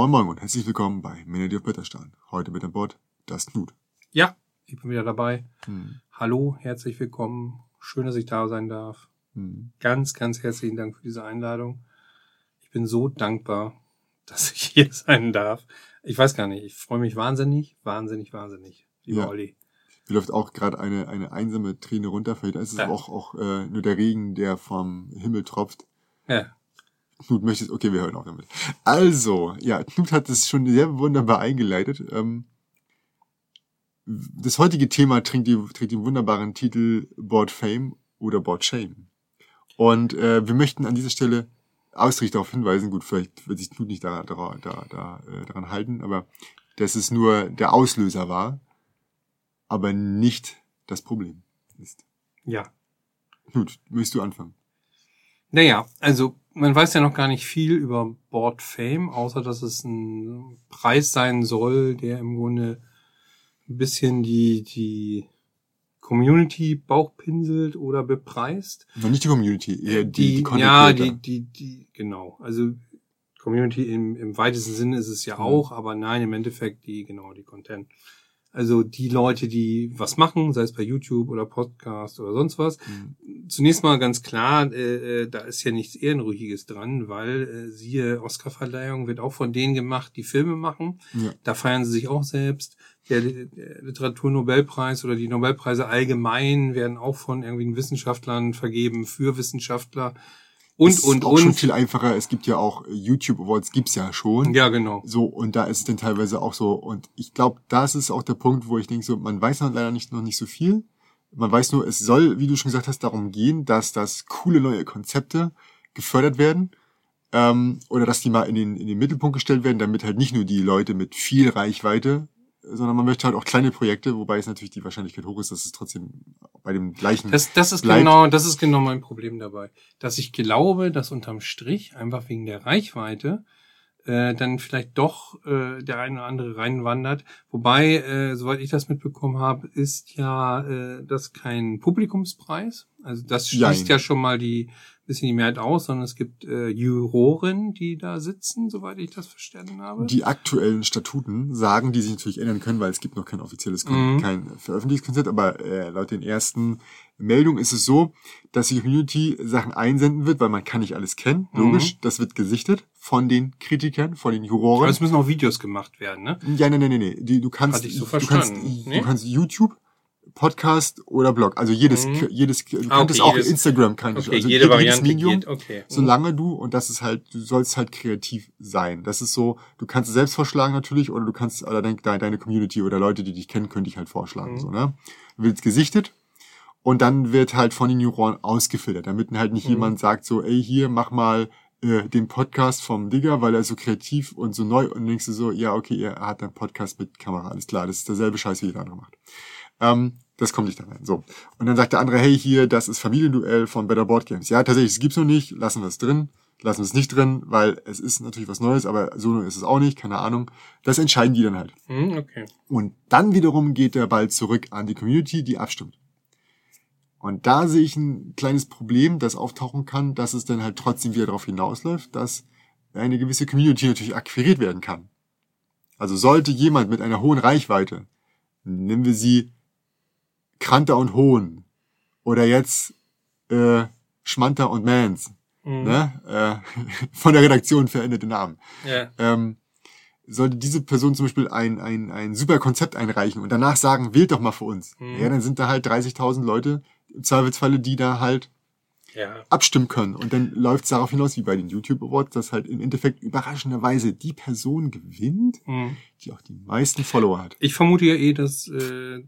Moin Moin und herzlich willkommen bei Melody of Bitterstein. Heute mit an Bord das Knut. Ja, ich bin wieder dabei. Hm. Hallo, herzlich willkommen. Schön, dass ich da sein darf. Hm. Ganz, ganz herzlichen Dank für diese Einladung. Ich bin so dankbar, dass ich hier sein darf. Ich weiß gar nicht, ich freue mich wahnsinnig, wahnsinnig, wahnsinnig, lieber Ja. Olli. Mir läuft auch gerade eine, eine einsame Träne runter. Vielleicht ist es Ja. auch, auch äh, nur der Regen, der vom Himmel tropft. Ja, Knut möchtest, okay, wir hören auch damit. Also, ja, Knut hat es schon sehr wunderbar eingeleitet. Ähm, das heutige Thema trägt, die, trägt den wunderbaren Titel Board Fame oder Board Shame. Und äh, wir möchten an dieser Stelle ausdrücklich darauf hinweisen, gut, vielleicht wird sich Knut nicht da, da, da, da, äh, daran halten, aber dass es nur der Auslöser war, aber nicht das Problem ist. ja. Knut, möchtest du anfangen? Naja, also man weiß ja noch gar nicht viel über Board Fame, außer dass es ein Preis sein soll, der im Grunde ein bisschen die, die Community bauchpinselt oder bepreist. Noch nicht die Community, eher die, die, Content ja, die, die, die, genau. Also Community im, im weitesten Sinne ist es ja Mhm. auch, aber nein, im Endeffekt die, genau, die Content. Also die Leute, die was machen, sei es bei YouTube oder Podcast oder sonst was. Mhm. Zunächst mal ganz klar, äh, äh, da ist ja nichts Ehrenrüchiges dran, weil äh, siehe Oscarverleihung wird auch von denen gemacht, die Filme machen. Ja. Da feiern sie sich auch selbst. Der, der Literaturnobelpreis oder die Nobelpreise allgemein werden auch von irgendwelchen Wissenschaftlern vergeben für Wissenschaftler und, ist und, auch schon und. viel einfacher. Es gibt ja auch äh, YouTube Awards, gibt's ja schon. Ja, genau. So, und da ist es dann teilweise auch so. Und ich glaube, das ist auch der Punkt, wo ich denke, so, man weiß noch leider nicht, noch nicht so viel. Man weiß nur, es soll, wie du schon gesagt hast, darum gehen, dass das coole neue Konzepte gefördert werden. Ähm, oder dass die mal in den, in den Mittelpunkt gestellt werden, damit halt nicht nur die Leute mit viel Reichweite, sondern man möchte halt auch kleine Projekte, wobei es natürlich die Wahrscheinlichkeit hoch ist, dass es trotzdem bei dem gleichen Das, das ist bleibt. genau, das ist genau mein Problem dabei. Dass ich glaube, dass unterm Strich, einfach wegen der Reichweite, äh, dann vielleicht doch äh, der eine oder andere reinwandert. Wobei, äh, soweit ich das mitbekommen habe, ist ja äh, das kein Publikumspreis. Also das schließt Jein. ja schon mal die bisschen die Mehrheit aus, sondern es gibt äh, Juroren, die da sitzen, soweit ich das verstanden habe. Die aktuellen Statuten sagen, die sich natürlich ändern können, weil es gibt noch kein offizielles, Kon Mhm. kein veröffentlichtes Konzept, aber äh, laut den ersten Meldungen ist es so, dass die Community Sachen einsenden wird, weil man kann nicht alles kennen, logisch, das wird gesichtet von den Kritikern, von den Aber Juroren. es müssen auch Videos gemacht werden, ne? Ja, nee, nee, nee, nee. Die, du kannst, Hatte ich so du kannst, verstanden. Nee? du kannst YouTube, Podcast oder Blog, also jedes, Mhm. jedes, du Ah, könntest okay, auch jedes- Instagram kann ich, Okay, also jede jedes Variante Medium, geht, okay. solange du, und das ist halt, du sollst halt kreativ sein. Das ist so, du kannst es selbst vorschlagen natürlich, oder du kannst, oder dein, deine deine Community oder Leute, die dich kennen, können dich halt vorschlagen, Mhm. so, ne? Wird gesichtet. Und dann wird halt von den Juroren ausgefiltert, damit halt nicht Mhm. jemand sagt so, ey, hier, mach mal äh, den Podcast vom Digger, weil er so kreativ und so neu und denkst du so, ja, okay, er hat einen Podcast mit Kamera, alles klar, das ist derselbe Scheiß, wie jeder andere macht. Ähm, das kommt nicht da rein. So. Und dann sagt der andere, hey, hier, das ist Familienduell von Better Board Games. Ja, tatsächlich, es gibt's noch nicht, lassen wir es drin, lassen wir es nicht drin, weil es ist natürlich was Neues, aber so neu ist es auch nicht, keine Ahnung. Das entscheiden die dann halt. Mhm, okay. Und dann wiederum geht der Ball zurück an die Community, die abstimmt. Und da sehe ich ein kleines Problem, das auftauchen kann, dass es dann halt trotzdem wieder darauf hinausläuft, dass eine gewisse Community natürlich akquiriert werden kann. Also sollte jemand mit einer hohen Reichweite, nehmen wir sie Kranter und Hohn oder jetzt äh, Schmanter und Mans, Mhm. ne? äh, von der Redaktion veränderte Namen Ja. ähm, sollte diese Person zum Beispiel ein, ein, ein super Konzept einreichen und danach sagen, wählt doch mal für uns. Mhm. Ja, dann sind da halt 30.000 Leute im Zweifelsfalle, die da halt Ja. abstimmen können. Und dann läuft es darauf hinaus, wie bei den YouTube Awards, dass halt im Endeffekt überraschenderweise die Person gewinnt, Mhm. die auch die meisten Follower hat. Ich vermute ja eh, dass äh,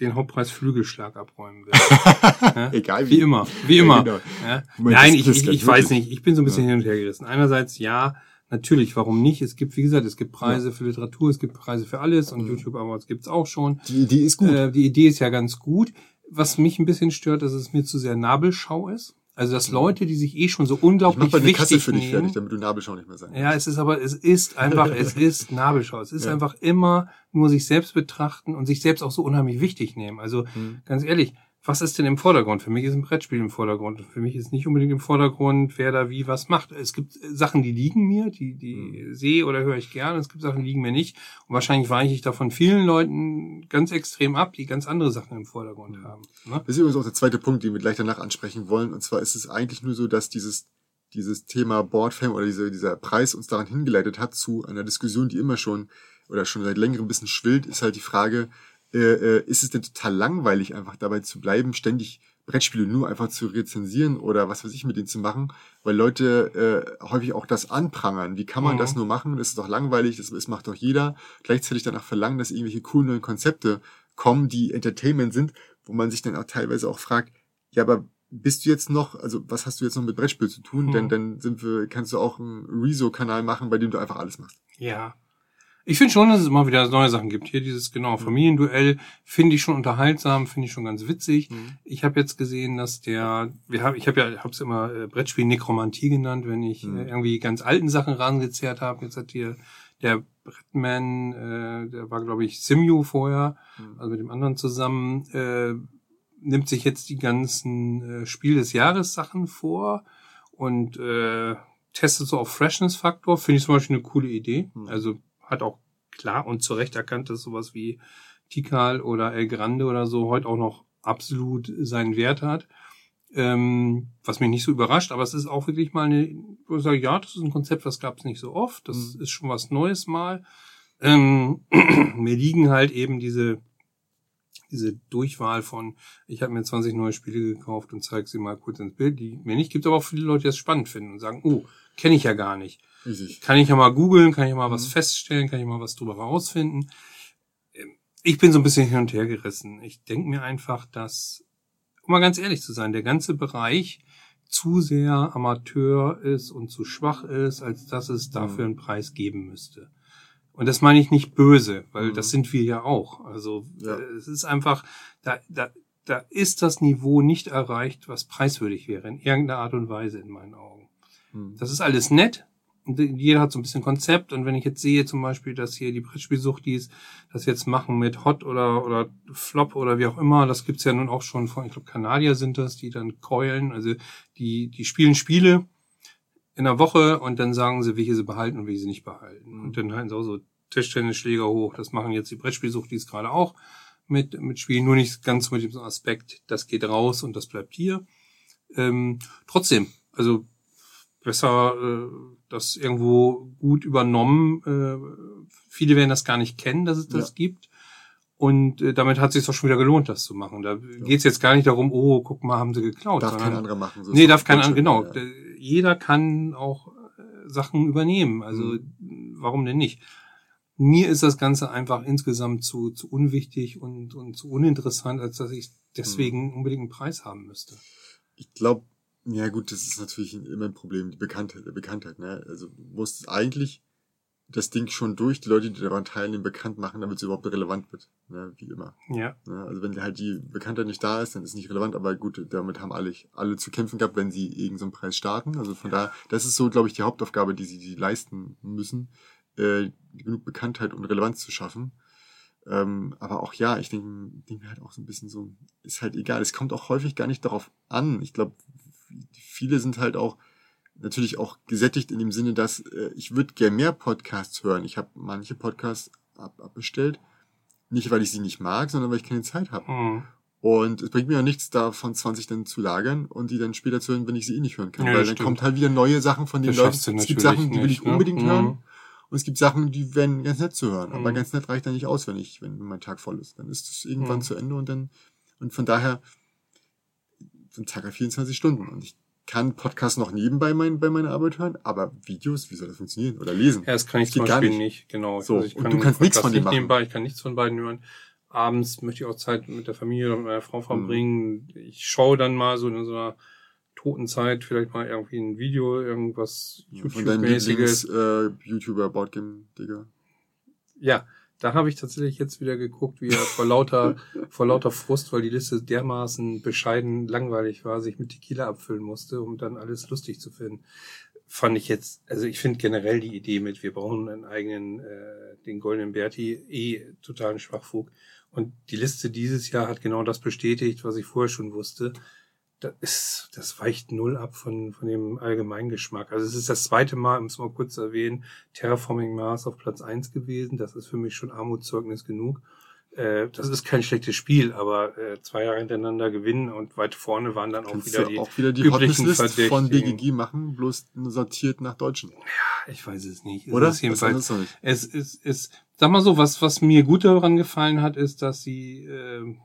den Hauptpreis Flügelschlag abräumen wird. ja? Egal Wie immer, wie immer. genau. Ja? Du meinst, Nein, ich, ich, ich weiß nicht. Ich bin so ein bisschen hin und her gerissen. Einerseits ja, natürlich, warum nicht? Es gibt, wie gesagt, es gibt Preise für Literatur, es gibt Preise für alles und Mhm. YouTube Awards gibt's auch schon. Die Idee ist gut. Äh, die Idee ist ja ganz gut. Was mich ein bisschen stört, dass es mir zu sehr Nabelschau ist. Also dass Leute, die sich eh schon so Mhm. ich mach unglaublich mal eine Kasse wichtig für dich nehmen, fertig, damit du Nabelschau nicht mehr sein Ja, es ist aber, es ist einfach, es ist Nabelschau. Es ist Ja. einfach immer nur sich selbst betrachten und sich selbst auch so unheimlich wichtig nehmen. Also Mhm. ganz ehrlich, was ist denn im Vordergrund? Für mich ist ein Brettspiel im Vordergrund. Für mich ist nicht unbedingt im Vordergrund, wer da wie was macht. Es gibt Sachen, die liegen mir, die, die mhm. sehe oder höre ich gerne. Es gibt Sachen, die liegen mir nicht. Und wahrscheinlich weiche ich da von vielen Leuten ganz extrem ab, die ganz andere Sachen im Vordergrund mhm. haben. Ne? Das ist übrigens auch der zweite Punkt, den wir gleich danach ansprechen wollen. Und zwar ist es eigentlich nur so, dass dieses, dieses Thema Boardfame oder diese, dieser Preis uns daran hingeleitet hat zu einer Diskussion, die immer schon oder schon seit längerem ein bisschen schwillt, ist halt die Frage, äh, äh, ist es denn total langweilig, einfach dabei zu bleiben, ständig Brettspiele nur einfach zu rezensieren oder was weiß ich mit denen zu machen, weil Leute äh, häufig auch das anprangern. Wie kann man mhm. das nur machen? Das ist doch langweilig, das, das macht doch jeder. Gleichzeitig danach verlangen, dass irgendwelche coolen neuen Konzepte kommen, die Entertainment sind, wo man sich dann auch teilweise auch fragt, ja, aber bist du jetzt noch, also was hast du jetzt noch mit Brettspiel zu tun? Mhm. Denn dann sind wir, kannst du auch einen Rezo-Kanal machen, bei dem du einfach alles machst. Ja, ich finde schon, dass es immer wieder neue Sachen gibt. Hier dieses genau Familienduell finde ich schon unterhaltsam, finde ich schon ganz witzig. Mhm. Ich habe jetzt gesehen, dass der, wir haben, ich habe ja, habe es immer äh, Brettspiel Nekromantie genannt, wenn ich mhm. äh, irgendwie ganz alten Sachen rangezerrt habe. Jetzt hat hier der Brettman, äh, der war glaube ich Simu vorher, mhm. also mit dem anderen zusammen, äh, nimmt sich jetzt die ganzen äh, Spiel des Jahres Sachen vor und äh, testet so auf Freshness Faktor. Finde ich zum Beispiel eine coole Idee. Mhm. Also hat auch klar und zu Recht erkannt, dass sowas wie Tikal oder El Grande oder so heute auch noch absolut seinen Wert hat. Ähm, was mich nicht so überrascht, aber es ist auch wirklich mal eine, wo ich sage, ja, das ist ein Konzept, das gab es nicht so oft, das mhm. ist schon was Neues mal. Ähm, mir liegen halt eben diese diese Durchwahl von, ich habe mir 20 neue Spiele gekauft und zeige sie mal kurz ins Bild, die mir nicht gibt, aber auch viele Leute, die das spannend finden und sagen, oh, kenne ich ja gar nicht. Richtig. Kann ich ja mal googeln, kann ich ja mal mhm. was feststellen, kann ich mal was drüber herausfinden. Ähm, ich bin so ein bisschen hin und her gerissen. Ich denke mir einfach, dass, um mal ganz ehrlich zu sein, der ganze Bereich zu sehr Amateur ist und zu schwach ist, als dass es dafür mhm. einen Preis geben müsste. Und das meine ich nicht böse, weil mhm. das sind wir ja auch. Also ja. Äh, es ist einfach, da, da, da ist das Niveau nicht erreicht, was preiswürdig wäre, in irgendeiner Art und Weise in meinen Augen. Mhm. Das ist alles nett, jeder hat so ein bisschen Konzept. Und wenn ich jetzt sehe zum Beispiel, dass hier die Brettspielsuchtis das jetzt machen mit Hot oder, oder Flop oder wie auch immer, das gibt's ja nun auch schon von, ich glaube, Kanadier sind das, die dann keulen. Also die, die spielen Spiele in der Woche und dann sagen sie, welche sie behalten und welche sie nicht behalten. Und dann halten sie auch so Tischtennisschläger hoch. Das machen jetzt die Brettspielsuchtis gerade auch mit, mit Spielen, nur nicht ganz mit dem Aspekt, das geht raus und das bleibt hier. Ähm, trotzdem, also besser äh, das irgendwo gut übernommen. Äh, viele werden das gar nicht kennen, dass es das ja. gibt. Und äh, damit hat es sich doch schon wieder gelohnt, das zu machen. Da ja. geht es jetzt gar nicht darum, oh, guck mal, haben sie geklaut. Darf kein anderer machen. So nee, darf kein anderer, genau. Ja. Jeder kann auch äh, Sachen übernehmen. Also mhm. warum denn nicht? Mir ist das Ganze einfach insgesamt zu, zu unwichtig und, und zu uninteressant, als dass ich deswegen mhm. unbedingt einen Preis haben müsste. Ich glaube, ja gut, das ist natürlich immer ein Problem, die Bekanntheit, Bekanntheit, ne? Also du musst eigentlich das Ding schon durch die Leute, die daran teilnehmen, bekannt machen, damit es überhaupt relevant wird, ne? wie immer. Ja. Ne? Also wenn halt die Bekanntheit nicht da ist, dann ist es nicht relevant, aber gut, damit haben alle, alle zu kämpfen gehabt, wenn sie irgendeinen so Preis starten. Also von ja. daher, das ist so, glaube ich, die Hauptaufgabe, die sie die leisten müssen, äh, genug Bekanntheit und Relevanz zu schaffen. Ähm, aber auch ja, ich denke denk mir halt auch so ein bisschen so, ist halt egal. Es kommt auch häufig gar nicht darauf an. Ich glaube, viele sind halt auch natürlich auch gesättigt in dem Sinne, dass äh, ich würde gerne mehr Podcasts hören. Ich habe manche Podcasts ab, abbestellt, nicht weil ich sie nicht mag, sondern weil ich keine Zeit habe. Mhm. Und es bringt mir ja nichts, davon 20 dann zu lagern und die dann später zu hören, wenn ich sie eh nicht hören kann. Ja, weil dann stimmt. kommt halt wieder neue Sachen von den Leuten. Es gibt Sachen, die will ich ne? unbedingt ne? hören. Und es gibt Sachen, die werden ganz nett zu hören. Mhm. Aber ganz nett reicht dann nicht aus, wenn ich, wenn mein Tag voll ist. Dann ist es irgendwann mhm. zu Ende und dann, und von daher, ein Tag hat 24 Stunden. Und ich kann Podcast noch nebenbei mein, bei meiner Arbeit hören, aber Videos, wie soll das funktionieren? Oder lesen? Ja, das kann ich das zum Beispiel nicht. nicht. Genau. So, also und du kannst nichts von dem machen. Nebenbei, ich kann nichts von beiden hören. Abends möchte ich auch Zeit mit der Familie oder mit meiner Frau verbringen. Mhm. Ich schaue dann mal so in so einer toten Zeit vielleicht mal irgendwie ein Video, irgendwas YouTube-mäßiges. Äh, YouTuber Boardgame, Digga. Ja, da habe ich tatsächlich jetzt wieder geguckt, wie er vor lauter, vor lauter Frust, weil die Liste dermaßen bescheiden langweilig war, sich mit Tequila abfüllen musste, um dann alles lustig zu finden. Fand ich jetzt, also ich finde generell die Idee mit, wir brauchen einen eigenen, äh, den goldenen Berti, eh totalen Schwachfug. Und die Liste dieses Jahr hat genau das bestätigt, was ich vorher schon wusste. Das, ist, das weicht null ab von, von dem Allgemeingeschmack. Also es ist das zweite Mal, um es mal kurz zu erwähnen, Terraforming Mars auf Platz eins gewesen. Das ist für mich schon Armutszeugnis genug. Äh, das ist kein schlechtes Spiel, aber äh, zwei Jahre hintereinander gewinnen und weit vorne waren dann auch Kannst wieder die auch wieder die üblichen Hotnesslist von Verdächtigen. BGG machen, bloß sortiert nach Deutschen. Ja, ich weiß es nicht. Es Oder? ist jedenfalls, nicht. es ist, es, sag mal so, was, was mir gut daran gefallen hat, ist, dass sie, äh,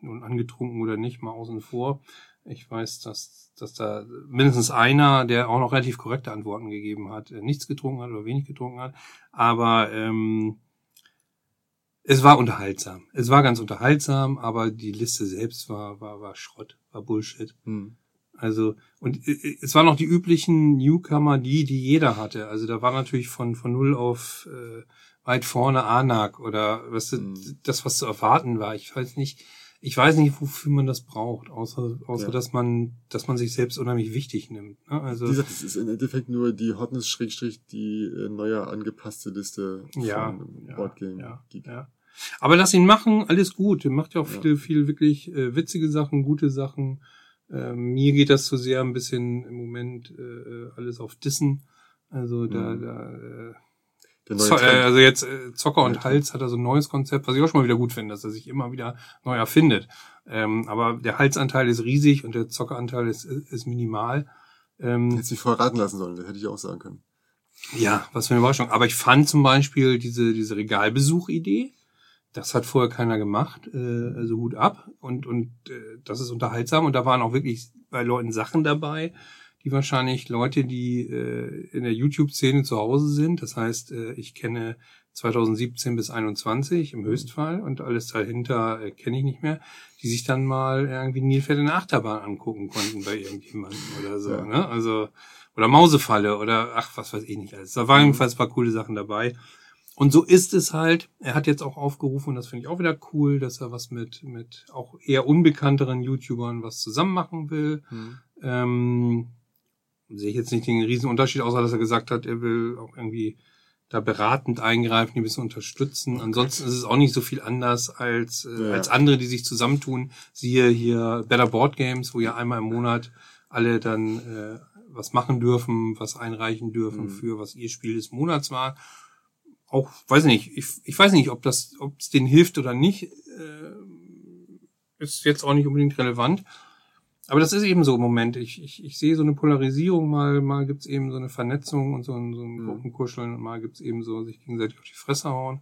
nun angetrunken oder nicht, mal außen vor. Ich weiß, dass, dass da mindestens einer, der auch noch relativ korrekte Antworten gegeben hat, äh, nichts getrunken hat oder wenig getrunken hat. Aber ähm, es war unterhaltsam. Es war ganz unterhaltsam, aber die Liste selbst war, war, war Schrott, war Bullshit. Hm. Also, und äh, es waren noch die üblichen Newcomer, die, die jeder hatte. Also da war natürlich von, von null auf äh, weit vorne Anak oder was Mhm. das, was zu erwarten war. Ich weiß nicht, ich weiß nicht, wofür man das braucht, außer, außer Ja. dass man, dass man sich selbst unheimlich wichtig nimmt. Ne? Also, Wie gesagt, es ist im Endeffekt nur die Hotness Schrägstrich die äh, neue angepasste Liste ja, von ja, Boardgame ja, ja. Aber lass ihn machen, alles gut. Er macht ja auch viel, viel wirklich äh, witzige Sachen, gute Sachen. Ähm, mir geht das zu sehr ein bisschen im Moment äh, alles auf Dissen. Also da, Mhm. da äh, Zo äh, Trend. also jetzt äh, Zocker und Hals hat er so ein neues Konzept, was ich auch schon mal wieder gut finde, dass er sich immer wieder neu erfindet. Ähm, aber der Halsanteil ist riesig und der Zockeranteil ist, ist minimal. Ähm, Hätte sich vorher raten lassen sollen, das hätte ich auch sagen können. ja, was für eine Überraschung. Aber ich fand zum Beispiel diese, diese Regalbesuch-Idee, das hat vorher keiner gemacht, äh, also Hut ab. Und, und äh, das ist unterhaltsam. Und da waren auch wirklich bei Leuten Sachen dabei, die wahrscheinlich Leute, die äh, in der YouTube-Szene zu Hause sind. Das heißt, äh, ich kenne 2017 bis 21 im Höchstfall und alles dahinter äh, kenne ich nicht mehr, die sich dann mal irgendwie Nilpferd in der Achterbahn angucken konnten bei irgendjemandem oder so. Ja. Ne? Also oder Mausefalle oder ach, was weiß ich nicht alles. Da waren jedenfalls ein paar coole Sachen dabei. Und so ist es halt. Er hat jetzt auch aufgerufen, und das finde ich auch wieder cool, dass er was mit, mit auch eher unbekannteren YouTubern was zusammen machen will. Ähm, sehe ich jetzt nicht den riesen Unterschied, außer dass er gesagt hat, er will auch irgendwie da beratend eingreifen, die ein bisschen unterstützen. Ansonsten ist es auch nicht so viel anders als, äh, Ja. als andere, die sich zusammentun. Siehe hier Better Board Games, wo ja einmal im Monat alle dann äh, was machen dürfen, was einreichen dürfen Mhm. für was ihr Spiel des Monats war. Auch, weiß nicht, ich, ich weiß nicht, ob das, ob es denen hilft oder nicht, äh, ist jetzt auch nicht unbedingt relevant. Aber das ist eben so im Moment. Ich, ich, ich sehe so eine Polarisierung, mal, mal gibt's eben so eine Vernetzung und so ein, so ein Mhm. Gruppenkuscheln und mal gibt's eben so sich gegenseitig auf die Fresse hauen.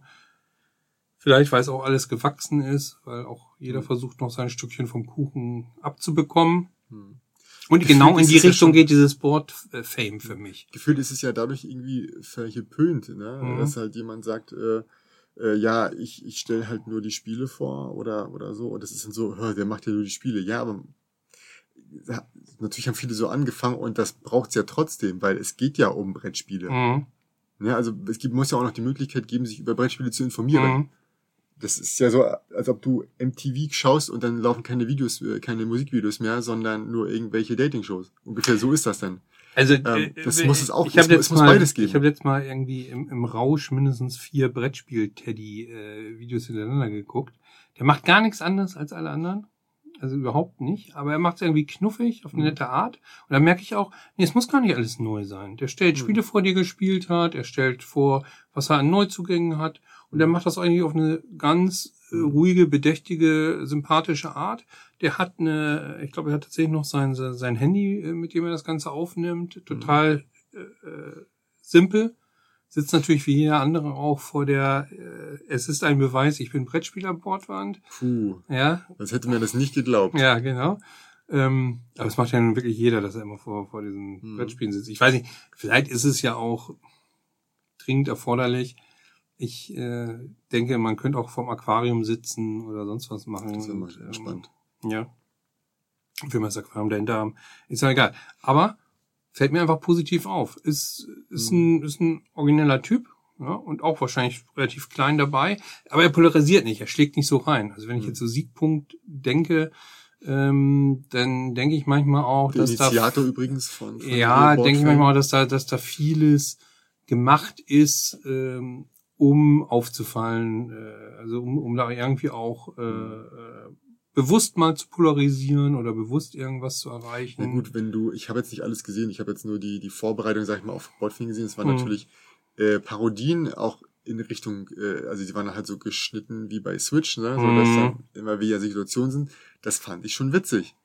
Vielleicht, weil es auch alles gewachsen ist, weil auch jeder Mhm. versucht noch sein Stückchen vom Kuchen abzubekommen. Hm. Und genau in die ja Richtung schon- geht dieses Board-Fame für mich. Gefühlt ist es ja dadurch irgendwie verhöhnt, ne? Mhm. dass halt jemand sagt, äh, äh, ja, ich, ich stelle halt nur die Spiele vor oder, oder so. Und das ist dann so, hör, der macht ja nur die Spiele. Ja, aber ja, natürlich haben viele so angefangen und das braucht's ja trotzdem, weil es geht ja um Brettspiele. Mhm. Ja, also es gibt, muss ja auch noch die Möglichkeit geben, sich über Brettspiele zu informieren. Mhm. Das ist ja so, als ob du MTV schaust und dann laufen keine Videos, äh, keine Musikvideos mehr, sondern nur irgendwelche Dating-Shows. Ungefähr so ist das dann. Also Ähm, das muss es auch- Ich es jetzt muss mal, beides geben. Ich habe jetzt mal irgendwie im, im Rausch mindestens vier Brettspiel-Teddy-Videos hintereinander geguckt. Der macht gar nichts anderes als alle anderen. Also überhaupt nicht. Aber er macht es irgendwie knuffig auf eine Mhm. nette Art. Und da merke ich auch, nee, es muss gar nicht alles neu sein. Der stellt Mhm. Spiele vor, die er gespielt hat. Er stellt vor, was er an Neuzugängen hat. Und er macht das eigentlich auf eine ganz äh, Mhm. ruhige, bedächtige, sympathische Art. Der hat eine, ich glaube, er hat tatsächlich noch sein, sein Handy, äh, mit dem er das Ganze aufnimmt. Total äh, äh, simpel. Sitzt natürlich wie jeder andere auch vor der, äh, es ist ein Beweis, ich bin Brettspieler Bordwand. Puh, Ja, das hätte mir das nicht geglaubt. ja, genau. Ähm, aber es macht ja nun wirklich jeder, dass er immer vor, vor diesen Hm. Brettspielen sitzt. Ich weiß nicht, vielleicht ist es ja auch dringend erforderlich. Ich äh, denke, man könnte auch vorm Aquarium sitzen oder sonst was machen. Das wäre mal und, ähm, entspannt. Ja. Will man das Aquarium dahinter haben. Ist ja egal. Aber fällt mir einfach positiv auf. Ist, ist, Mhm. ein, ist ein origineller Typ. Ja, und auch wahrscheinlich relativ klein dabei. Aber er polarisiert nicht. Er schlägt nicht so rein. Also wenn ich Mhm. jetzt so Siegpunkt denke, ähm, dann denke ich manchmal auch, Der dass da Initiator übrigens von, von ja, denke ich manchmal, dass da, dass da vieles gemacht ist, ähm, um aufzufallen, äh, also um, um da irgendwie auch äh, äh, bewusst mal zu polarisieren oder bewusst irgendwas zu erreichen. Na gut, wenn du, ich habe jetzt nicht alles gesehen, ich habe jetzt nur die, die Vorbereitung, sag ich mal, auf Botfing gesehen. Es waren Mhm. natürlich äh, Parodien auch in Richtung, äh, also die waren halt so geschnitten wie bei Switch, ne? So dass Mhm. dann immer wieder Situationen sind. Das fand ich schon witzig.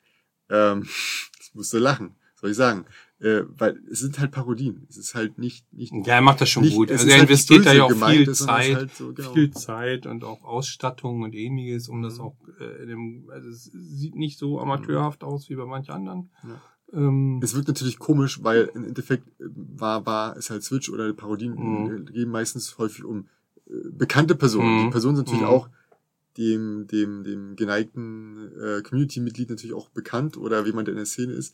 Ähm, ich musste lachen, soll ich sagen. Äh, weil es sind halt Parodien. Es ist halt nicht, nicht Ja, er macht das schon Nicht- gut. Also er halt investiert da ja auch viel Zeit, halt so, genau. viel Zeit und auch Ausstattung und ähnliches, um das Mhm. auch äh, in dem, also es sieht nicht so amateurhaft aus wie bei manch anderen. Ja. Ähm, Es wirkt natürlich komisch, weil im Endeffekt äh, war, war es halt Switch oder Parodien Mhm. äh, gehen meistens häufig um äh, bekannte Personen. Mhm. Die Personen sind natürlich Mhm. auch dem, dem, dem geneigten äh, Community-Mitglied natürlich auch bekannt oder wie man in der Szene ist.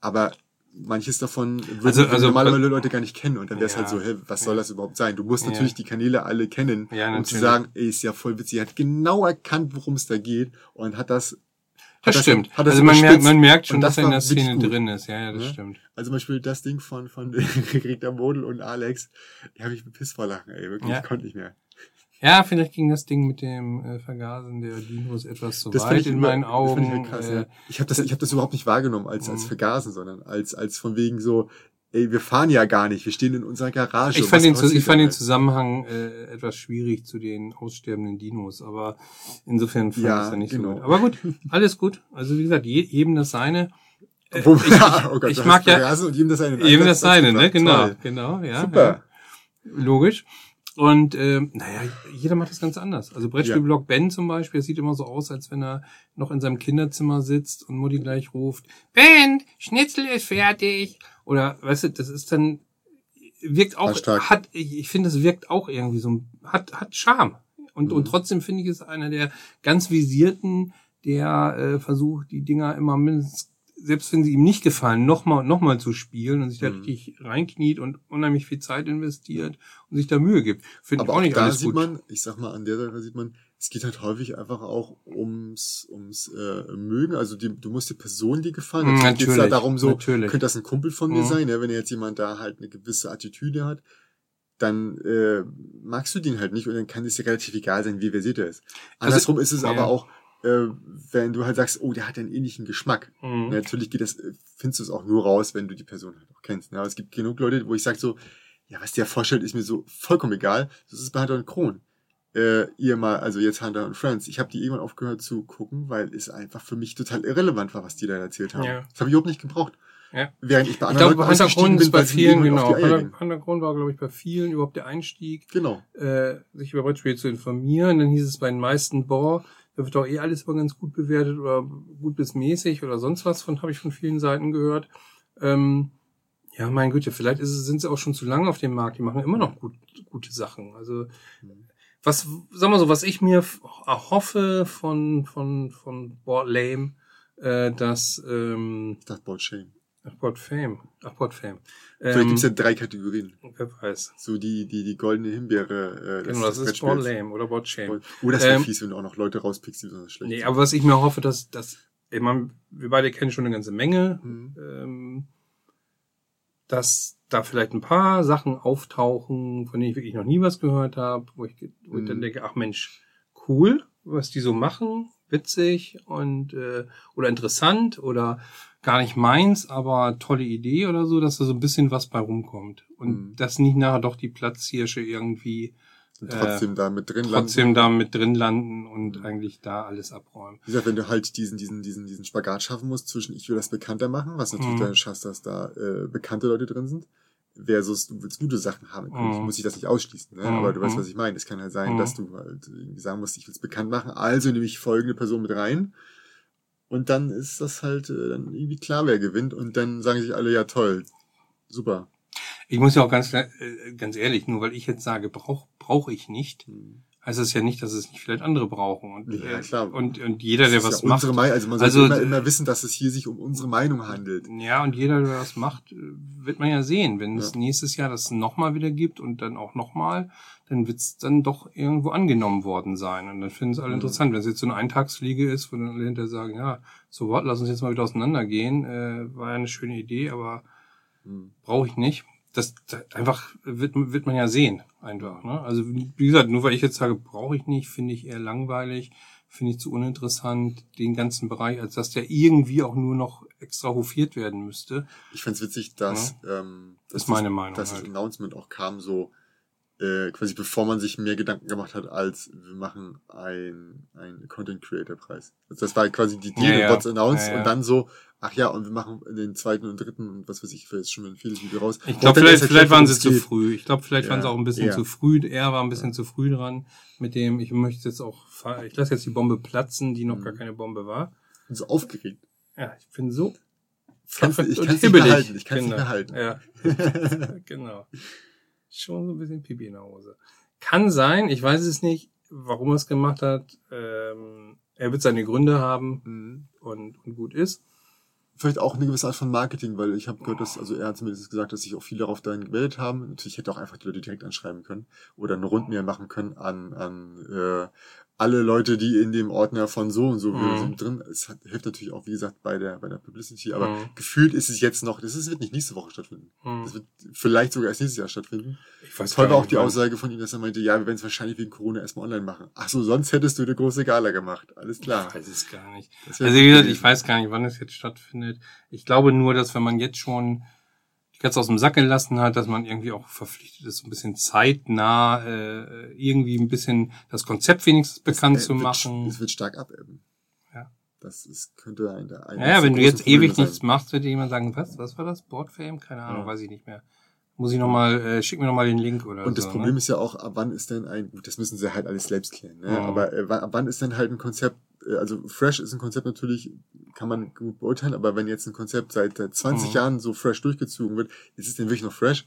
Aber manches davon würden, Also- also- normalerweise Leute gar nicht kennen und dann wäre es Ja. halt so, hä, was soll Ja. das überhaupt sein? Du musst Ja. natürlich die Kanäle alle kennen, Ja, um zu sagen, ey, ist ja voll witzig. Er hat genau erkannt, worum es da geht und hat das das hat stimmt. das also man merkt, man merkt schon, Und dass das er in der Szene gut. drin ist. Ja, ja, das Ja. stimmt. Also zum Beispiel das Ding von, von Rita Model und Alex, die habe ich bepisst vor Lachen, ey, wirklich, Ja. ich konnte nicht mehr. Ja, vielleicht ging das Ding mit dem äh, Vergasen der Dinos etwas zu Das weit ich in immer- meinen das Augen. ich halt krass, äh, ja. Ich habe das, ich habe das überhaupt nicht wahrgenommen als, als Mhm. Vergasen, sondern als, als von wegen so, ey, wir fahren ja gar nicht, wir stehen in unserer Garage. Ich fand, den, ich fand den? Zusammenhang äh, etwas schwierig zu den aussterbenden Dinos, aber insofern fand Ja, ich es ja nicht genau. so gut. Aber gut, alles gut. Also wie gesagt, je, jedem das seine. Äh, Wo, ich, oh Gott, ich mag ja- und jedem das seine. jedem das seine, ne? Genau, toll. genau, ja. Super. Ja, logisch. Und ähm, naja, jeder macht das ganz anders. Also Brettspielblock Ben zum Beispiel, das sieht immer so aus, als wenn er noch in seinem Kinderzimmer sitzt und Mutti gleich ruft, Ben, Schnitzel ist fertig. Oder weißt du, das ist dann wirkt auch Hashtag. hat ich ich finde es wirkt auch irgendwie so hat hat Charme und Mhm. und trotzdem finde ich es einer der ganz visierten der äh, versucht die Dinger immer mindestens selbst wenn sie ihm nicht gefallen nochmal noch mal zu spielen und sich da Mhm. richtig reinkniet und unheimlich viel Zeit investiert und sich da Mühe gibt finde ich auch auch nicht da alles sieht gut man, ich sag mal, an der Seite sieht man, es geht halt häufig einfach auch ums, ums äh, Mögen. Also die, du musst die Person, die gefallen. Mm, Natürlich geht's da natürlich, darum, so, natürlich. könnte das ein Kumpel von mir Mhm. sein, ja, wenn jetzt jemand da halt eine gewisse Attitüde hat, dann äh, magst du den halt nicht und dann kann es dir relativ egal sein, wie versiert er ist. Andersrum ist es ja. aber auch, äh, wenn du halt sagst, oh, der hat einen ähnlichen Geschmack. Mhm. Natürlich geht das, äh, findest du es auch nur raus, wenn du die Person halt auch kennst. Ne? Aber es gibt genug Leute, wo ich sage so, ja, was der vorstellt, ist mir so vollkommen egal. Das ist bei Hunter und Kron. Äh, ihr mal, also jetzt Hunter und Friends. Ich habe die irgendwann aufgehört zu gucken, weil es einfach für mich total irrelevant war, was die da erzählt haben. Ja. Das habe ich überhaupt nicht gebraucht. Ja. Während ich bei ich anderen glaube, Leuten Hintergrund ist bei vielen, genau. gingen. Hintergrund war, glaube ich, bei vielen überhaupt der Einstieg, Genau. äh, sich über Brettspiele zu informieren. Dann hieß es bei den meisten, boah, da wird doch eh alles immer ganz gut bewertet oder gut bis mäßig oder sonst was von, habe ich von vielen Seiten gehört. Ähm, ja, mein Güte, vielleicht ist sind sie auch schon zu lange auf dem Markt. Die machen immer noch gut, gute Sachen. Also, was, sag mal so, was ich mir erhoffe von, von, von Board Lame, äh, dass, ähm, dachte, Board Shame. Ach, Board Fame, ach, Board Fame. Vielleicht Ähm, gibt's ja drei Kategorien. wer weiß. So die, die, die goldene Himbeere. Äh, Genau, das ist. Board Lame oder Board Shame. Oh, das wäre Ähm, fies, wenn du auch noch Leute rauspickst, die besonders schlecht Nee, sind. aber was ich mir hoffe, dass, dass ich meine, wir beide kennen schon eine ganze Menge, Mhm. ähm, dass da vielleicht ein paar Sachen auftauchen, von denen ich wirklich noch nie was gehört habe, wo ich, wo ich dann Mhm. denke, ach Mensch, cool, was die so machen, witzig und äh, oder interessant oder gar nicht meins, aber tolle Idee oder so, dass da so ein bisschen was bei rumkommt und Mhm. dass nicht nachher doch die Platzhirsche irgendwie Und trotzdem da mit drin landen. äh, trotzdem da mit drin landen und eigentlich da alles abräumen. Wie gesagt, wenn du halt diesen, diesen, diesen, diesen Spagat schaffen musst zwischen ich will das bekannter machen, was natürlich Mhm. dann schaffst, dass da äh, bekannte Leute drin sind, versus du willst gute Sachen haben. Mhm. Muss ich das nicht ausschließen, ne? Mhm. aber du weißt, was ich meine. Es kann halt sein, Mhm. dass du halt irgendwie sagen musst, ich will es bekannt machen, also nehme ich folgende Person mit rein. Und dann ist das halt äh, dann irgendwie klar, wer gewinnt. Und dann sagen sich alle, ja toll, super. Ich muss ja auch ganz, äh, ganz ehrlich, nur weil ich jetzt sage, brauche brauch ich nicht, Hm. Heißt das ja nicht, dass es nicht vielleicht andere brauchen. Und, Ja, äh, klar. Und, und jeder, Das der was ja macht. Meinung. Also man Also, sollte immer, immer wissen, dass es hier sich um unsere Meinung handelt. Ja, und jeder, der was macht, äh, wird man ja sehen. Wenn es Ja. nächstes Jahr das nochmal wieder gibt und dann auch nochmal, dann wird es dann doch irgendwo angenommen worden sein. Und dann finden es alle Mhm. interessant. Wenn es jetzt so eine Eintagsfliege ist, wo dann alle hinterher sagen, ja, so what, lass uns jetzt mal wieder auseinandergehen, äh, war ja eine schöne Idee, aber Hm. brauche ich nicht, das, das einfach wird, wird man ja sehen, einfach. Ne? Also wie gesagt, nur weil ich jetzt sage, brauche ich nicht, finde ich eher langweilig, finde ich zu uninteressant, den ganzen Bereich, als dass der irgendwie auch nur noch extra hofiert werden müsste. Ich find's witzig, dass, ja. ähm, dass ist meine Meinung. Dass halt. das Announcement auch kam so, äh, quasi bevor man sich mehr Gedanken gemacht hat, als wir machen ein, ein Content Creator Preis. Also das war quasi die Deal, ja, ja. what's announced ja, ja. und dann so, ach ja, und wir machen den zweiten und dritten und was weiß ich, jetzt schon ein vieles Video raus. Ich glaube, vielleicht, vielleicht waren sie zu früh. Ich glaube, vielleicht waren sie auch ein bisschen zu früh. Er war ein bisschen zu früh dran mit dem, ich möchte jetzt auch, ich lasse jetzt die Bombe platzen, die noch mhm. gar keine Bombe war. Bin so aufgeregt. Ja, ich bin so Kannst, ich kann es nicht mehr halten. Ich kann es nicht mehr halten. Ja. genau schon so ein bisschen Pipi in der Hose. Kann sein, ich weiß es nicht, warum er es gemacht hat. Ähm, er wird seine Gründe haben mhm. und, und gut ist. Vielleicht auch eine gewisse Art von Marketing, weil ich habe gehört, dass, also er hat zumindest gesagt, dass sich auch viele darauf dahin gemeldet haben. Natürlich hätte auch einfach die Leute direkt anschreiben können oder eine Rundmail machen können an, an äh, alle Leute, die in dem Ordner von so und so mhm. sind drin. Es hat, hilft natürlich auch, wie gesagt, bei der, bei der Publicity, aber mhm. gefühlt ist es jetzt noch, das ist, wird nicht nächste Woche stattfinden. Mhm. Das wird vielleicht sogar erst nächstes Jahr stattfinden. Ich weiß Toll war auch die Aussage von ihm, dass er meinte, ja, wir werden es wahrscheinlich wegen Corona erstmal online machen. Ach so, sonst hättest du eine große Gala gemacht. Alles klar. Ich weiß es gar nicht. Also wie gesagt, ich weiß gar nicht, wann es jetzt stattfindet. Ich glaube nur, dass wenn man jetzt schon ganz aus dem Sack gelassen hat, dass man irgendwie auch verpflichtet ist, ein bisschen zeitnah äh, irgendwie ein bisschen das Konzept wenigstens bekannt es, äh, zu machen. Es wird stark abebben. Ja. Das ist, könnte ein, ein Ja, ja wenn du jetzt Probleme ewig sein. nichts machst, wird dir jemand sagen, was, was war das? Boardfame? Keine Ahnung, ja. weiß ich nicht mehr. Muss ich nochmal, äh, schick mir nochmal den Link oder Und so, das Problem ne? ist ja auch, ab wann ist denn ein, gut, das müssen sie halt alles selbst klären, ne? Mhm. aber äh, ab wann ist denn halt ein Konzept, also Fresh ist ein Konzept natürlich, kann man gut beurteilen, aber wenn jetzt ein Konzept seit 20 mhm. Jahren so fresh durchgezogen wird, ist es denn wirklich noch fresh?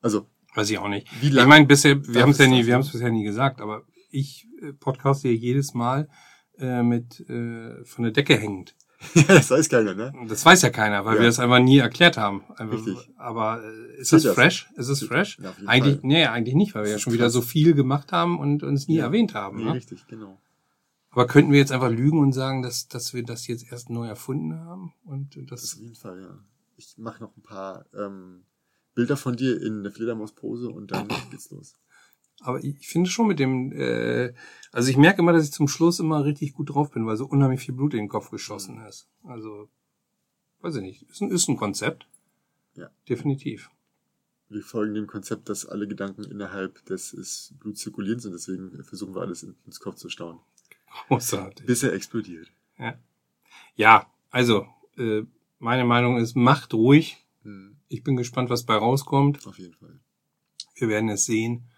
Also. Weiß ich auch nicht. Wie lange ich meine, bisher, wir haben es ja nie, wir haben es bisher nie gesagt, aber ich äh, podcaste ja jedes Mal äh, mit äh, von der Decke hängend. ja, das weiß keiner, ne? Das weiß ja keiner, weil ja. wir das einfach nie erklärt haben. Einfach, Richtig. Aber äh, ist das, das fresh? Ist es fresh? Ja, eigentlich, Fall. nee, eigentlich nicht, weil wir ja schon wieder so viel gemacht haben und uns nie ja. erwähnt haben. Nee, ne? Richtig, genau. Aber könnten wir jetzt einfach lügen und sagen, dass, dass wir das jetzt erst neu erfunden haben? Und das, auf jeden Fall, ja. Ich mache noch ein paar ähm, Bilder von dir in der Fledermauspose und dann geht's los. Aber ich finde schon mit dem, äh, also ich merke immer, dass ich zum Schluss immer richtig gut drauf bin, weil so unheimlich viel Blut in den Kopf geschossen mhm. ist. Also, weiß ich nicht. Ist ein, ist ein Konzept. Ja. Definitiv. Wir folgen dem Konzept, dass alle Gedanken innerhalb des Blut zirkulieren sind, deswegen versuchen wir alles ins Kopf zu stauen. Großartig. Bis er explodiert. Ja, ja also äh, meine Meinung ist, macht ruhig. Hm. Ich bin gespannt, was bei rauskommt. Auf jeden Fall. Wir werden es sehen.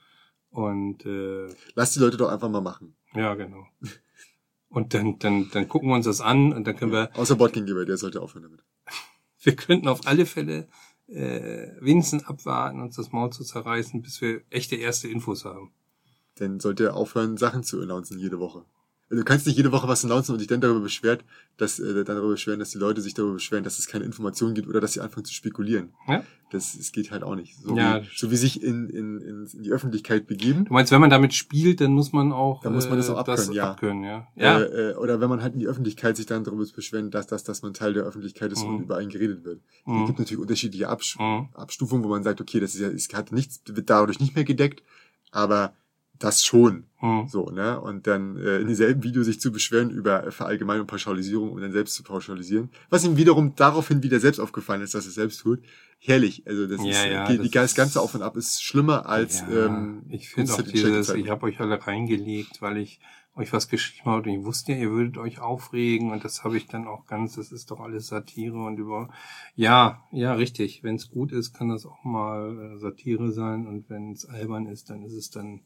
Und äh, lass die Leute doch einfach mal machen. Ja, genau. Und dann, dann, dann gucken wir uns das an und dann können ja, wir. Außer Botgegengeber, der sollte aufhören damit. Wir könnten auf alle Fälle äh, wenigstens abwarten, uns das Maul zu zerreißen, bis wir echte erste Infos haben. Dann sollte er aufhören, Sachen zu announcen jede Woche. Also du kannst nicht jede Woche was announcen und dich dann darüber beschwert, dass äh, dann darüber beschweren, dass die Leute sich darüber beschweren, dass es keine Informationen gibt oder dass sie anfangen zu spekulieren. Ja? Das, das geht halt auch nicht. So, ja, wie, so wie sich in, in, in, in die Öffentlichkeit begeben. Du meinst, wenn man damit spielt, dann muss man auch dann muss man das auch abkönnen, das ja. abkönnen ja. ja. Äh, äh, oder wenn man halt in die Öffentlichkeit sich dann darüber beschweren, dass, dass, dass man Teil der Öffentlichkeit ist mhm. und über einen geredet wird. Mhm. Es gibt natürlich unterschiedliche Abs mhm. Abstufungen, wo man sagt, okay, das ist ja, es hat nichts, wird dadurch nicht mehr gedeckt, aber das schon. Mhm. So, ne? Und dann äh, in dieselben Video sich zu beschweren über Verallgemeinung, Pauschalisierung und dann selbst zu pauschalisieren. Was ihm wiederum daraufhin wieder selbst aufgefallen ist, dass er selbst tut. Herrlich. Also das ja, ist ja, die, das, das ganze Auf und Ab ist schlimmer als ja, ähm, ich finde auch dieses, ich habe euch alle reingelegt, weil ich euch was geschrieben habe und ich wusste ja, ihr würdet euch aufregen und das habe ich dann auch ganz, das ist doch alles Satire und über ja, ja, richtig. Wenn es gut ist, kann das auch mal äh, Satire sein und wenn es albern ist, dann ist es dann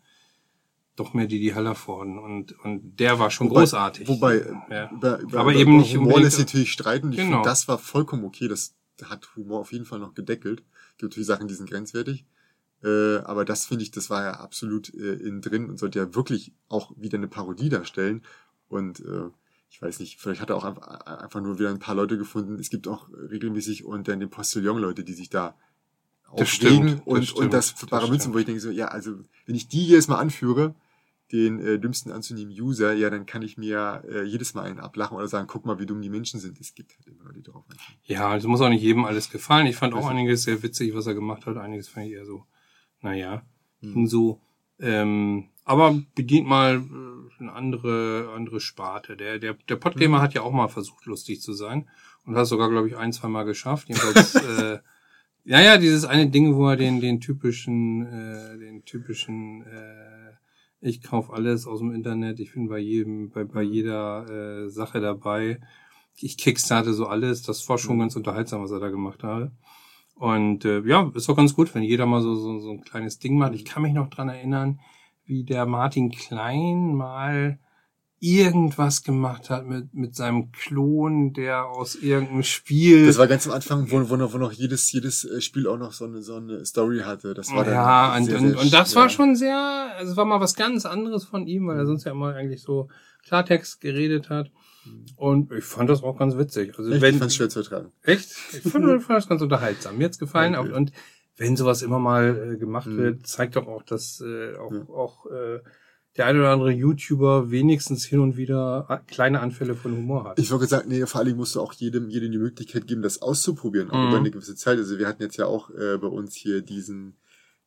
doch mehr die die Hallervorden und und der war schon wobei, großartig. Wobei ja. über, über, aber über, eben nicht Humor lässt natürlich streiten. Ich genau. finde, das war vollkommen okay. Das hat Humor auf jeden Fall noch gedeckelt. Es gibt natürlich Sachen, die sind grenzwertig. Äh, aber das finde ich, das war ja absolut äh, innen drin und sollte ja wirklich auch wieder eine Parodie darstellen. Und äh, ich weiß nicht, vielleicht hat er auch einfach, nur wieder ein paar Leute gefunden. Es gibt auch regelmäßig dann den Postillon-Leute, die sich da das stimmt, und, das stimmt, und das für bare Münzen, wo ich denke so, ja, also wenn ich die jetzt mal anführe, den äh, dümmsten anzunehmen User, ja, dann kann ich mir äh, jedes Mal einen ablachen oder sagen, guck mal, wie dumm die Menschen sind. Es gibt halt immer Leute, die drauf anfangen. Ja, also muss auch nicht jedem alles gefallen. Ich fand auch einiges sehr witzig, was er gemacht hat. Einiges fand ich eher so, naja, ging so. Ähm, aber bedient mal äh, eine andere, andere Sparte. Der, der, der Podgamer hat ja auch mal versucht, lustig zu sein. Und hat sogar, glaube ich, ein, zwei Mal geschafft. Jedenfalls, äh, ja, ja, dieses eine Ding, wo er den, den typischen, äh, den typischen, äh, ich kauf alles aus dem Internet, ich bin bei jedem, bei, bei jeder äh, Sache dabei. Ich kickstarte so alles. Das war schon ganz unterhaltsam, was er da gemacht hat. Und äh, ja, ist doch ganz gut, wenn jeder mal so, so, so ein kleines Ding macht. Ich kann mich noch dran erinnern, wie der Martin Klein mal irgendwas gemacht hat mit, mit seinem Klon, der aus irgendeinem Spiel. Das war ganz am Anfang, wo, wo, noch, wo noch jedes, jedes äh, Spiel auch noch so eine, so eine Story hatte. Das war dann ja, und, sehr, und, sehr und das schwer. war schon sehr, also es war mal was ganz anderes von ihm, weil er sonst ja immer eigentlich so Klartext geredet hat. Und ich fand das auch ganz witzig. Also Echt, wenn, ich fand's schwer zu ertragen. Echt? Ich fand, fand das ganz unterhaltsam. Mir hat's gefallen. Okay. Und, und wenn sowas immer mal äh, gemacht Mhm. wird, zeigt doch auch, dass äh, auch, Ja. auch äh, der eine oder andere YouTuber wenigstens hin und wieder a- kleine Anfälle von Humor hat. Ich wollte sagen, nee, vor allem musst du auch jedem, jedem die Möglichkeit geben, das auszuprobieren, auch Mhm. über eine gewisse Zeit. Also wir hatten jetzt ja auch äh, bei uns hier diesen,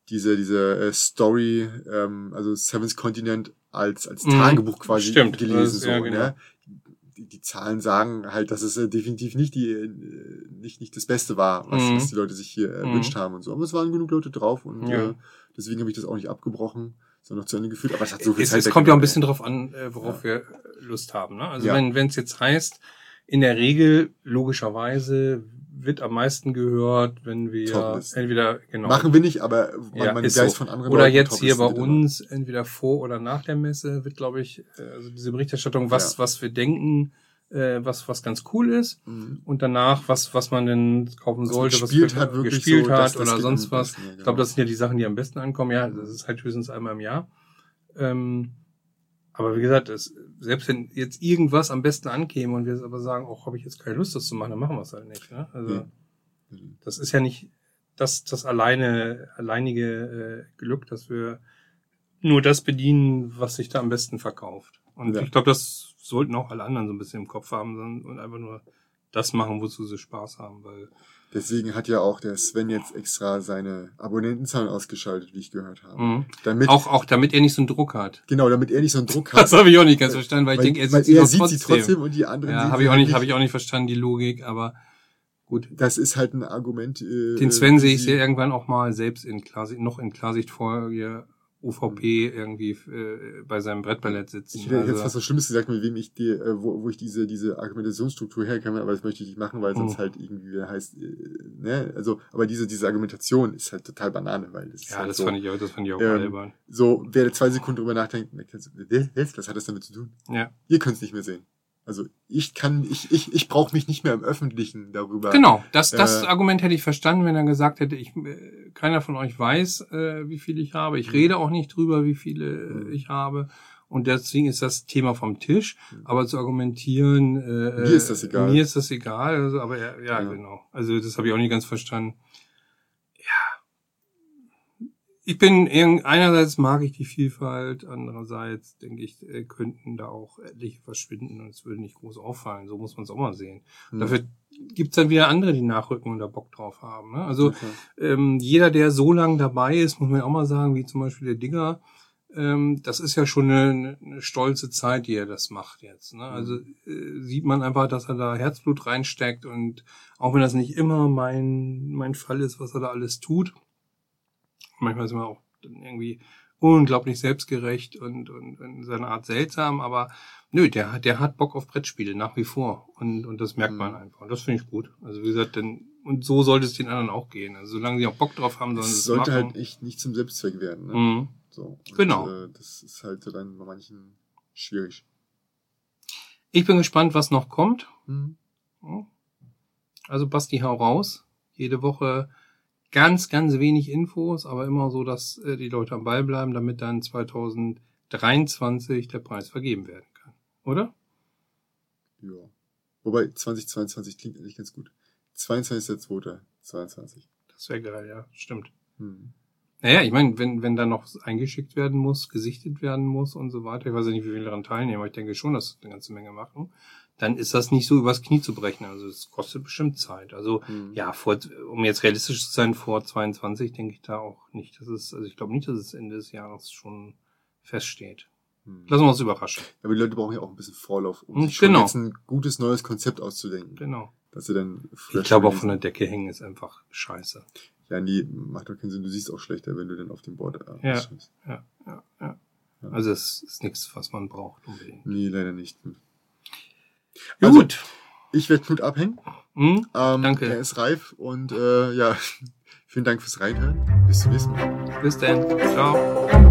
diese, diese äh, Story, ähm, also Seventh Continent als, als Mhm. Tagebuch quasi Stimmt, gelesen. ist- So, ja, genau. ne? die, die Zahlen sagen halt, dass es äh, definitiv nicht die, äh, nicht, nicht das Beste war, was, Mhm. was die Leute sich hier äh, Mhm. erwünscht haben und so. Aber es waren genug Leute drauf und Ja. äh, deswegen habe ich das auch nicht abgebrochen, sondern noch zu Ende geführt. Aber es hat so viel es, Zeit es kommt ja auch ein bisschen drauf an, äh, worauf wir Lust haben. Ne? Also Ja. wenn es jetzt heißt, in der Regel logischerweise wird am meisten gehört, wenn wir Toplisten. entweder genau Machen wir nicht, aber man, Ja, man ist weiß so. von anderen oder Leuten, jetzt hier bei uns entweder vor oder nach der Messe wird, glaube ich, äh, also diese Berichterstattung, was Ja. was wir denken, äh, was was ganz cool ist Mhm. und danach was was man denn kaufen man sollte, gespielt was hat, wirklich gespielt so, hat oder sonst was. besten, ja, Ich glaube, genau. das sind ja die Sachen, die am besten ankommen. Ja, das ist halt höchstens einmal im Jahr. Ähm, aber wie gesagt, es, selbst wenn jetzt irgendwas am besten ankäme und wir es aber sagen, auch habe ich jetzt keine Lust, das zu machen, dann machen wir es halt nicht. Ne? Also. Mhm. das ist ja nicht das, das alleine, alleinige äh, Glück, dass wir nur das bedienen, was sich da am besten verkauft. Und Ja. ich glaube, das sollten auch alle anderen so ein bisschen im Kopf haben und einfach nur das machen, wozu sie Spaß haben, weil Deswegen hat ja auch der Sven jetzt extra seine Abonnentenzahlen ausgeschaltet, wie ich gehört habe. Mhm. Damit, auch, auch damit er nicht so einen Druck hat. genau, damit er nicht so einen Druck hat. Das habe ich auch nicht ganz verstanden, weil, weil, ich denke, er weil sieht, er sie sieht sie trotzdem und die anderen Ja, habe ich auch nicht, habe ich auch nicht verstanden die Logik, aber gut. Das ist halt ein Argument. Äh, Den Sven wie sehe ich sie- ja irgendwann auch mal selbst in Klarsicht, noch in Klarsichtfolge UVP irgendwie äh, bei seinem Brettballett sitzen. Ich hätte jetzt Also- was so Schlimmes gesagt, mit wem ich die, äh, wo, wo ich diese, diese Argumentationsstruktur herkomme, aber das möchte ich nicht machen, weil sonst Oh. halt irgendwie wieder heißt, äh, ne, also, aber diese, diese Argumentation ist halt total Banane, weil das ist ja, halt das so, fand ich auch, das fand ich auch Ähm, albern. so, wer zwei Sekunden drüber nachdenkt, halt so, "Hä? was hat das damit zu tun? Ja. Ihr könnt es nicht mehr sehen. Also, ich kann, ich, ich, ich brauche mich nicht mehr im Öffentlichen darüber. Genau, das, das Äh, Argument hätte ich verstanden, wenn er gesagt hätte, ich, äh, keiner von euch weiß, äh, wie viel ich habe. Mhm. Ich rede auch nicht drüber, wie viele äh, ich habe. Und deswegen ist das Thema vom Tisch. Aber zu argumentieren, äh, Mhm. Mir ist das egal. Mir ist das egal. Also, aber ja, ja, Ja. genau. Also das habe ich auch nicht ganz verstanden. Ich bin einerseits mag ich die Vielfalt, andererseits denke ich, äh, könnten da auch etliche verschwinden und es würde nicht groß auffallen. So muss man es auch mal sehen. Hm. Dafür gibt's dann wieder andere, die nachrücken und da Bock drauf haben. Ne? Also Okay. ähm, jeder, der so lang dabei ist, muss man auch mal sagen, wie zum Beispiel der Digger, ähm, das ist ja schon eine, eine stolze Zeit, die er das macht jetzt. Ne? Also äh, sieht man einfach, dass er da Herzblut reinsteckt und auch wenn das nicht immer mein, mein Fall ist, was er da alles tut, manchmal ist man auch irgendwie unglaublich selbstgerecht und, und in seiner Art seltsam, aber nö, der, hat der hat Bock auf Brettspiele nach wie vor und, und das merkt man Mhm. einfach. Und das finde ich gut. Also wie gesagt, denn, und so sollte es den anderen auch gehen. Also solange sie auch Bock drauf haben, sollen sie Es sollte machen. halt echt nicht zum Selbstzweck werden. Ne? Mhm. So. Und, Genau. Äh, das ist halt dann bei manchen schwierig. Ich bin gespannt, was noch kommt. Hm. Ja. Also Basti, hau raus. Jede Woche ganz, ganz wenig Infos, aber immer so, dass äh, die Leute am Ball bleiben, damit dann 2023 der Preis vergeben werden kann. Oder? Ja. Wobei 2022 klingt eigentlich ganz gut. 22.02.22. Das wäre geil, ja, stimmt. Hm. Naja, ich meine, wenn, wenn da noch eingeschickt werden muss, gesichtet werden muss und so weiter, ich weiß ja nicht, wie viele daran teilnehmen, aber ich denke schon, dass eine ganze Menge machen, dann ist das nicht so übers Knie zu brechen. Also es kostet bestimmt Zeit. Also Hm. ja, vor, um jetzt realistisch zu sein, vor 22 denke ich da auch nicht, dass es, also ich glaube nicht, dass es Ende des Jahres schon feststeht. Hm. Lassen wir uns überraschen. Aber die Leute brauchen ja auch ein bisschen Vorlauf, um Hm, sich genau. jetzt ein gutes neues Konzept auszudenken. Genau. Dass sie dann Ich glaube auch von der Decke hängen ist einfach scheiße. Ja, nee, macht doch keinen Sinn. Du siehst auch schlechter, wenn du dann auf dem Board äh. Ja, ja, ja. Ja. Also es ist nichts, was man braucht unbedingt. Nee, leider nicht. Hm. Also, Gut. Ich werde Knut abhängen. Hm? Ähm, Danke. Er ist reif und äh, ja, vielen Dank fürs Reinhören. Bis zum nächsten Mal. Bis dann. Ciao.